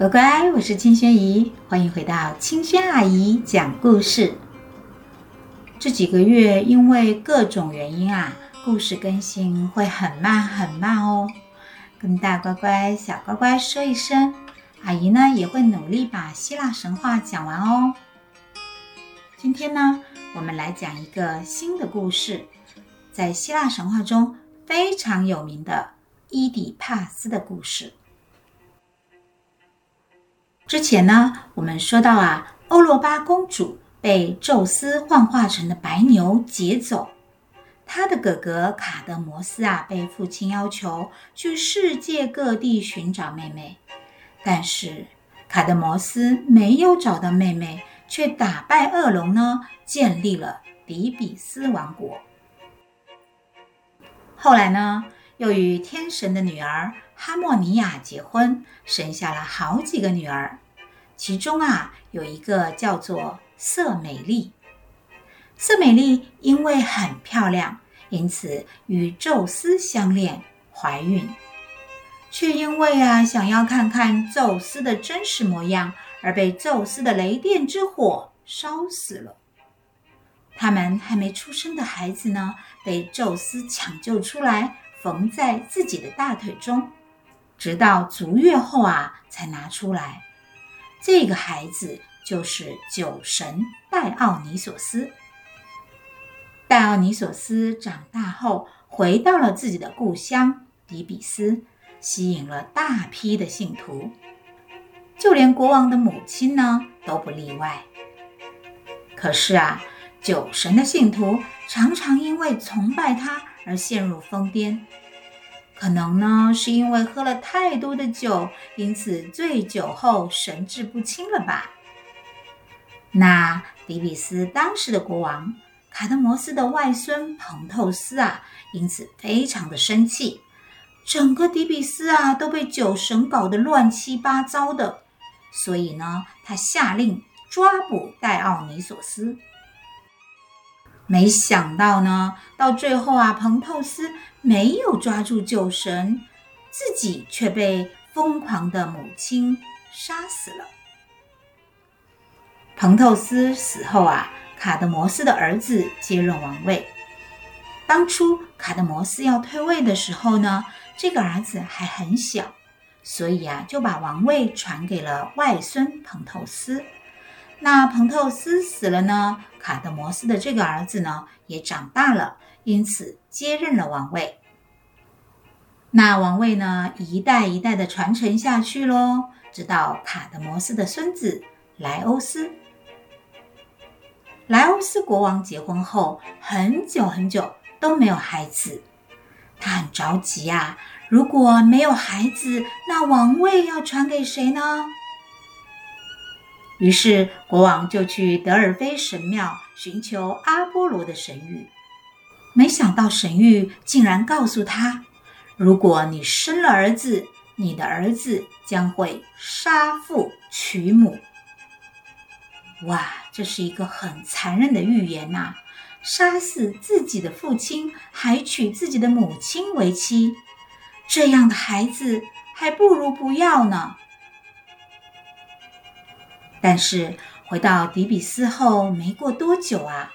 乖乖，我是清轩姨，欢迎回到清轩阿姨讲故事。这几个月因为各种原因啊，故事更新会很慢很慢哦。跟大乖乖、小乖乖说一声，阿姨呢也会努力把希腊神话讲完哦。今天呢，我们来讲一个新的故事，在希腊神话中非常有名的伊底帕斯的故事。之前呢，我们说到啊，欧罗巴公主被宙斯幻化成的白牛劫走，她的哥哥卡德摩斯啊，被父亲要求去世界各地寻找妹妹，但是卡德摩斯没有找到妹妹，却打败恶龙呢，建立了底比斯王国。后来呢，又与天神的女儿。哈莫尼亚结婚，生下了好几个女儿，其中啊有一个叫做瑟美丽。瑟美丽因为很漂亮，因此与宙斯相恋，怀孕，却因为啊想要看看宙斯的真实模样，而被宙斯的雷电之火烧死了。他们还没出生的孩子呢，被宙斯抢救出来，缝在自己的大腿中。直到足月后啊，才拿出来。这个孩子就是酒神戴奥尼索斯。戴奥尼索斯长大后，回到了自己的故乡底比斯，吸引了大批的信徒，就连国王的母亲呢都不例外。可是啊，酒神的信徒常常因为崇拜他而陷入疯癫。可能呢，是因为喝了太多的酒，因此醉酒后神志不清了吧？那底比斯当时的国王卡德摩斯的外孙彭透斯啊，因此非常的生气，整个底比斯啊都被酒神搞得乱七八糟的，所以呢，他下令抓捕戴奥尼索斯。没想到呢，到最后啊，彭透斯没有抓住酒神，自己却被疯狂的母亲杀死了。彭透斯死后啊，卡德摩斯的儿子接任王位。当初卡德摩斯要退位的时候呢，这个儿子还很小，所以啊，就把王位传给了外孙彭透斯。那彭透斯死了呢，卡德摩斯的这个儿子呢也长大了，因此接任了王位。那王位呢一代一代的传承下去喽，直到卡德摩斯的孙子莱欧斯。莱欧斯国王结婚后很久很久都没有孩子，他很着急呀，如果没有孩子，那王位要传给谁呢？于是国王就去德尔菲神庙寻求阿波罗的神谕，没想到神谕竟然告诉他：如果你生了儿子，你的儿子将会杀父娶母。哇，这是一个很残忍的预言呐！杀死自己的父亲，还娶自己的母亲为妻，这样的孩子还不如不要呢。但是回到底比斯后，没过多久啊，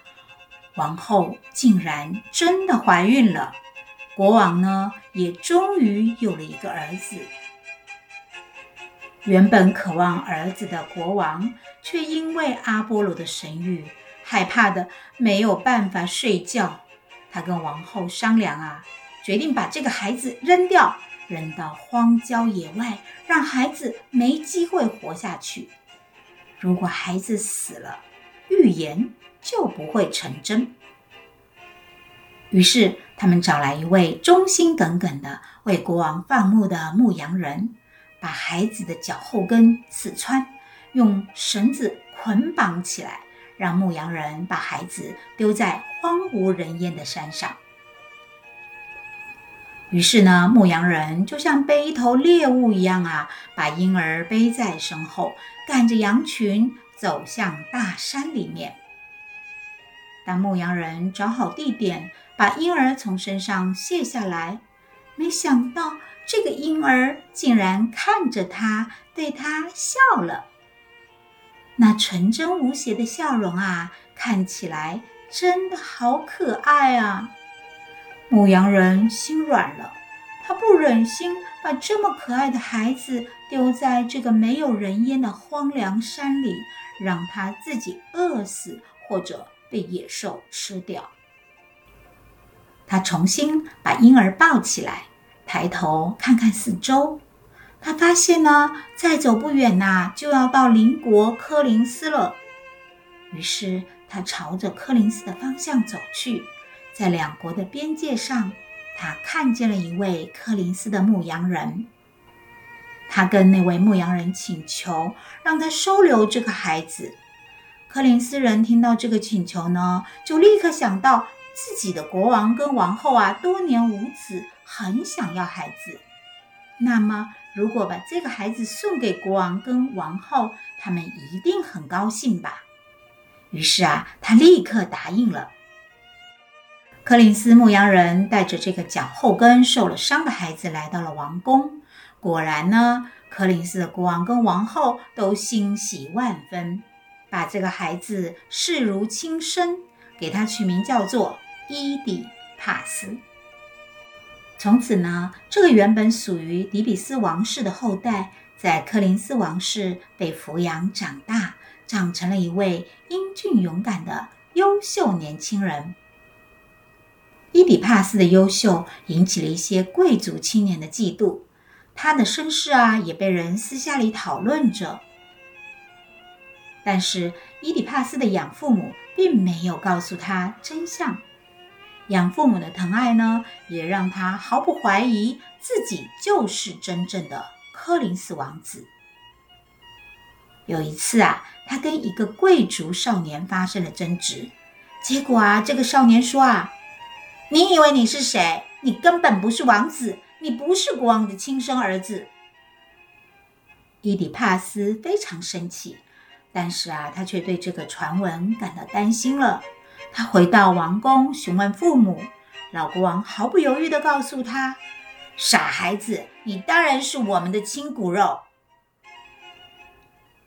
王后竟然真的怀孕了，国王呢也终于有了一个儿子。原本渴望儿子的国王，却因为阿波罗的神谕，害怕的没有办法睡觉。他跟王后商量啊，决定把这个孩子扔掉，扔到荒郊野外，让孩子没机会活下去。如果孩子死了，预言就不会成真。于是，他们找来一位忠心耿耿的为国王放牧的牧羊人，把孩子的脚后跟刺穿，用绳子捆绑起来，让牧羊人把孩子丢在荒无人烟的山上。于是呢，牧羊人就像背一头猎物一样啊，把婴儿背在身后，赶着羊群走向大山里面。当牧羊人找好地点，把婴儿从身上卸下来，没想到这个婴儿竟然看着他，对他笑了。那纯真无邪的笑容啊，看起来真的好可爱啊！牧羊人心软了，他不忍心把这么可爱的孩子丢在这个没有人烟的荒凉山里，让他自己饿死或者被野兽吃掉。他重新把婴儿抱起来，抬头看看四周。他发现呢，再走不远呐，就要到邻国柯林斯了。于是他朝着柯林斯的方向走去。在两国的边界上，他看见了一位柯林斯的牧羊人。他跟那位牧羊人请求，让他收留这个孩子。柯林斯人听到这个请求呢，就立刻想到自己的国王跟王后啊，多年无子，很想要孩子。那么，如果把这个孩子送给国王跟王后，他们一定很高兴吧？于是啊，他立刻答应了。柯林斯牧羊人带着这个脚后跟受了伤的孩子来到了王宫。果然呢，柯林斯的国王跟王后都欣喜万分，把这个孩子视如亲生，给他取名叫做伊底帕斯。从此呢，这个原本属于底比斯王室的后代，在柯林斯王室被抚养长大，长成了一位英俊勇敢的优秀年轻人。伊底帕斯的优秀引起了一些贵族青年的嫉妒，他的身世啊也被人私下里讨论着。但是伊底帕斯的养父母并没有告诉他真相。养父母的疼爱呢，也让他毫不怀疑自己就是真正的柯林斯王子。有一次啊，他跟一个贵族少年发生了争执，结果啊，这个少年说啊：“你以为你是谁？你根本不是王子，你不是国王的亲生儿子。”伊底帕斯非常生气，但是啊，他却对这个传闻感到担心了。他回到王宫询问父母，老国王毫不犹豫地告诉他：“傻孩子，你当然是我们的亲骨肉。”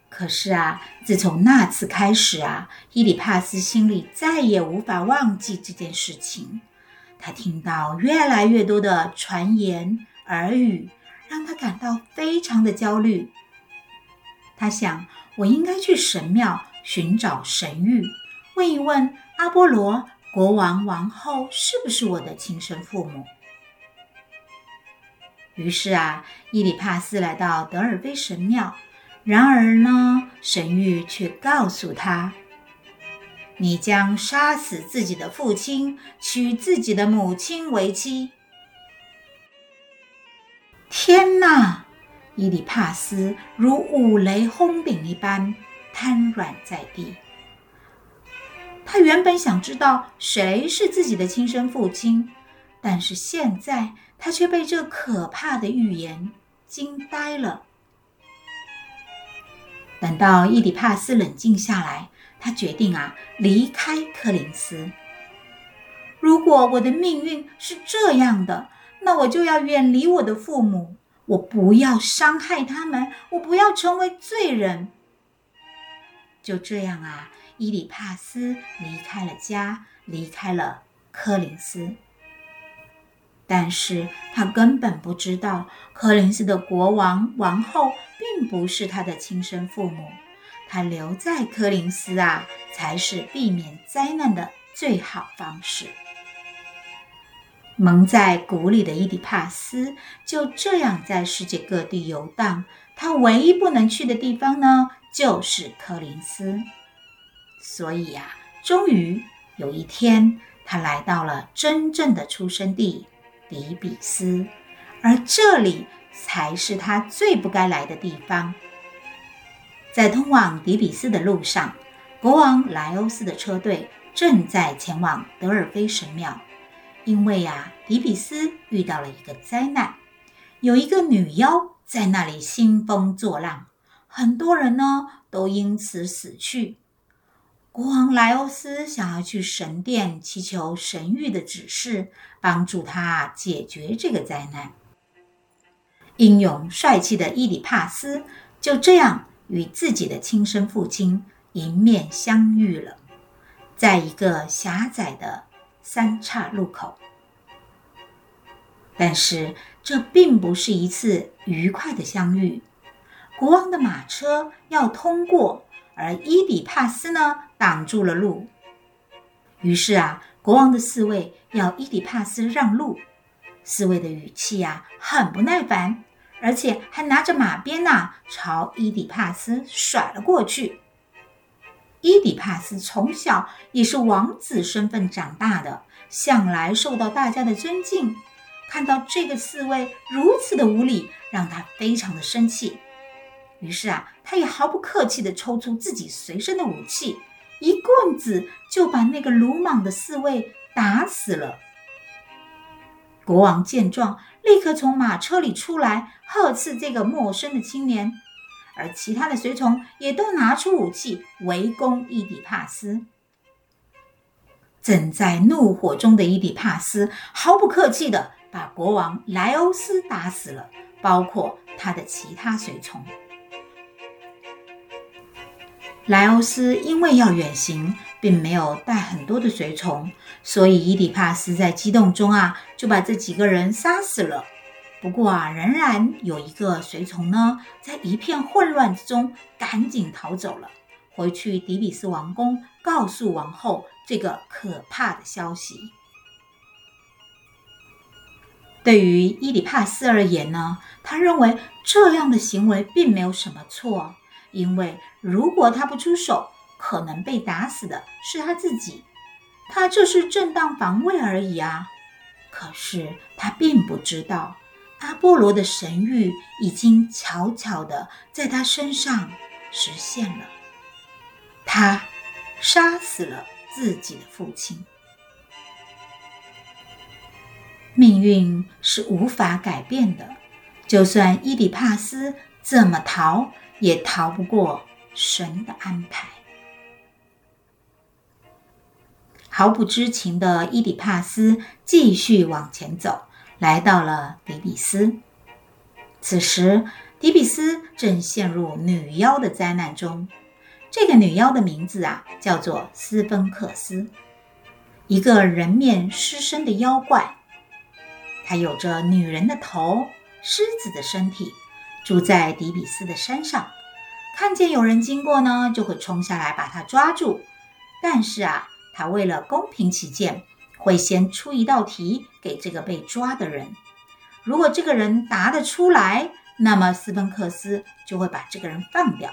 可是啊，自从那次开始啊，伊底帕斯心里再也无法忘记这件事情。他听到越来越多的传言耳语，让他感到非常的焦虑。他想，我应该去神庙寻找神諭，问一问。阿波罗国王、王后是不是我的亲生父母？于是啊，伊里帕斯来到德尔菲神庙。然而呢，神諭却告诉他：“你将杀死自己的父亲，娶自己的母亲为妻。”天哪！伊里帕斯如五雷轰顶一般瘫软在地。他原本想知道谁是自己的亲生父亲，但是现在他却被这可怕的预言惊呆了。等到伊里帕斯冷静下来，他决定啊离开柯林斯。如果我的命运是这样的，那我就要远离我的父母，我不要伤害他们，我不要成为罪人。就这样啊。伊里帕斯离开了家，离开了柯林斯，但是他根本不知道柯林斯的国王、王后并不是他的亲生父母。他留在柯林斯啊，才是避免灾难的最好方式。蒙在鼓里的伊底帕斯就这样在世界各地游荡，他唯一不能去的地方呢，就是柯林斯。所以呀，终于有一天，他来到了真正的出生地底比斯，而这里才是他最不该来的地方。在通往底比斯的路上，国王莱欧斯的车队正在前往德尔菲神庙，因为呀，底比斯遇到了一个灾难，有一个女妖在那里兴风作浪，很多人呢都因此死去。国王莱欧斯想要去神殿祈求神谕的指示，帮助他解决这个灾难。英勇帅气的伊里帕斯就这样与自己的亲生父亲迎面相遇了，在一个狭窄的三岔路口。但是这并不是一次愉快的相遇。国王的马车要通过，而伊底帕斯呢，挡住了路。于是啊，国王的侍卫要伊底帕斯让路，侍卫的语气呀、啊，很不耐烦。而且还拿着马鞭呐，朝伊底帕斯甩了过去。伊底帕斯从小也是王子身份长大的，向来受到大家的尊敬。看到这个侍卫如此的无礼，让他非常的生气。于是啊，他也毫不客气地抽出自己随身的武器，一棍子就把那个鲁莽的侍卫打死了。国王见状，立刻从马车里出来，呵斥这个陌生的青年，而其他的随从也都拿出武器围攻伊底帕斯。正在怒火中的伊底帕斯毫不客气地把国王莱欧斯打死了，包括他的其他随从。莱欧斯因为要远行，并没有带很多的随从，所以伊底帕斯在激动中啊，就把这几个人杀死了。不过啊，仍然有一个随从呢，在一片混乱之中赶紧逃走了，回去底比斯王宫，告诉王后这个可怕的消息。对于伊里帕斯而言呢，他认为这样的行为并没有什么错。因为如果他不出手，可能被打死的是他自己，他这是正当防卫而已啊。可是他并不知道，阿波罗的神谕已经悄悄地在他身上实现了。他杀死了自己的父亲。命运是无法改变的，就算伊底帕斯怎么逃，也逃不过神的安排。毫不知情的伊底帕斯继续往前走，来到了底比斯。此时，底比斯正陷入女妖的灾难中。这个女妖的名字啊，叫做斯芬克斯，一个人面狮身的妖怪。她有着女人的头，狮子的身体。住在底比斯的山上，看见有人经过呢，就会冲下来把他抓住。但是啊，他为了公平起见，会先出一道题给这个被抓的人。如果这个人答得出来，那么斯芬克斯就会把这个人放掉。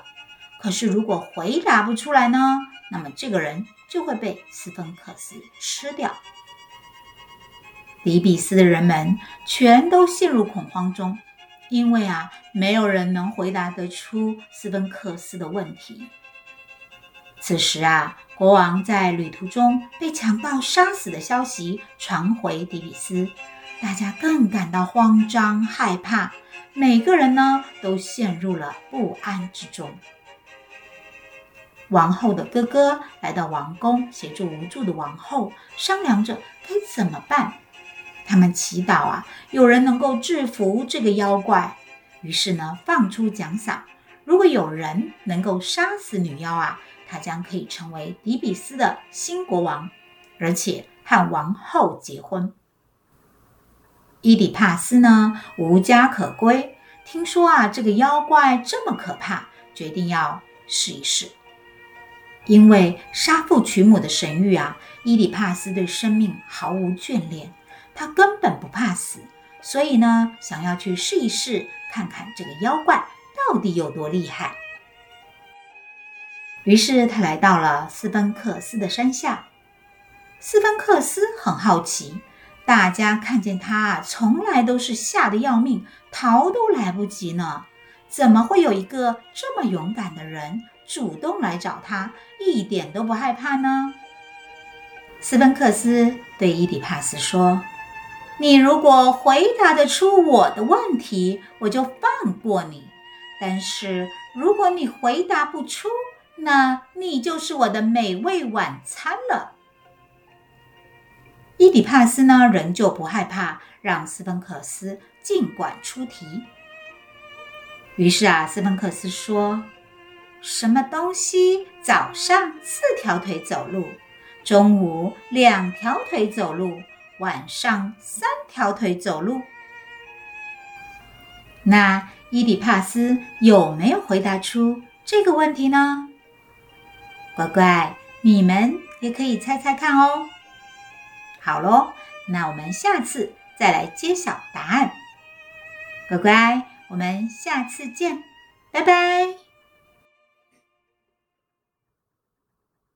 可是如果回答不出来呢，那么这个人就会被斯芬克斯吃掉。底比斯的人们全都陷入恐慌中。因为啊，没有人能回答得出斯芬克斯的问题。此时啊，国王在旅途中被强盗杀死的消息传回底比斯，大家更感到慌张害怕，每个人呢都陷入了不安之中。王后的哥哥来到王宫，协助无助的王后，商量着该怎么办。他们祈祷啊，有人能够制服这个妖怪。于是呢，放出奖赏，如果有人能够杀死女妖啊，他将可以成为底比斯的新国王，而且和王后结婚。伊底帕斯呢，无家可归，听说啊，这个妖怪这么可怕，决定要试一试。因为杀父娶母的神谕啊，伊底帕斯对生命毫无眷恋。他根本不怕死，所以呢，想要去试一试，看看这个妖怪到底有多厉害。于是他来到了斯芬克斯的山下。斯芬克斯很好奇，大家看见他从来都是吓得要命，逃都来不及呢，怎么会有一个这么勇敢的人主动来找他，一点都不害怕呢？斯芬克斯对伊底帕斯说。你如果回答得出我的问题，我就放过你；但是如果你回答不出，那你就是我的美味晚餐了。伊底帕斯呢，仍旧不害怕，让斯芬克斯尽管出题。于是啊，斯芬克斯说：“什么东西早上四条腿走路，中午两条腿走路，晚上三条腿走路？”那伊底帕斯有没有回答出这个问题呢？乖乖，你们也可以猜猜看哦。好喽，那我们下次再来揭晓答案。乖乖，我们下次见，拜拜。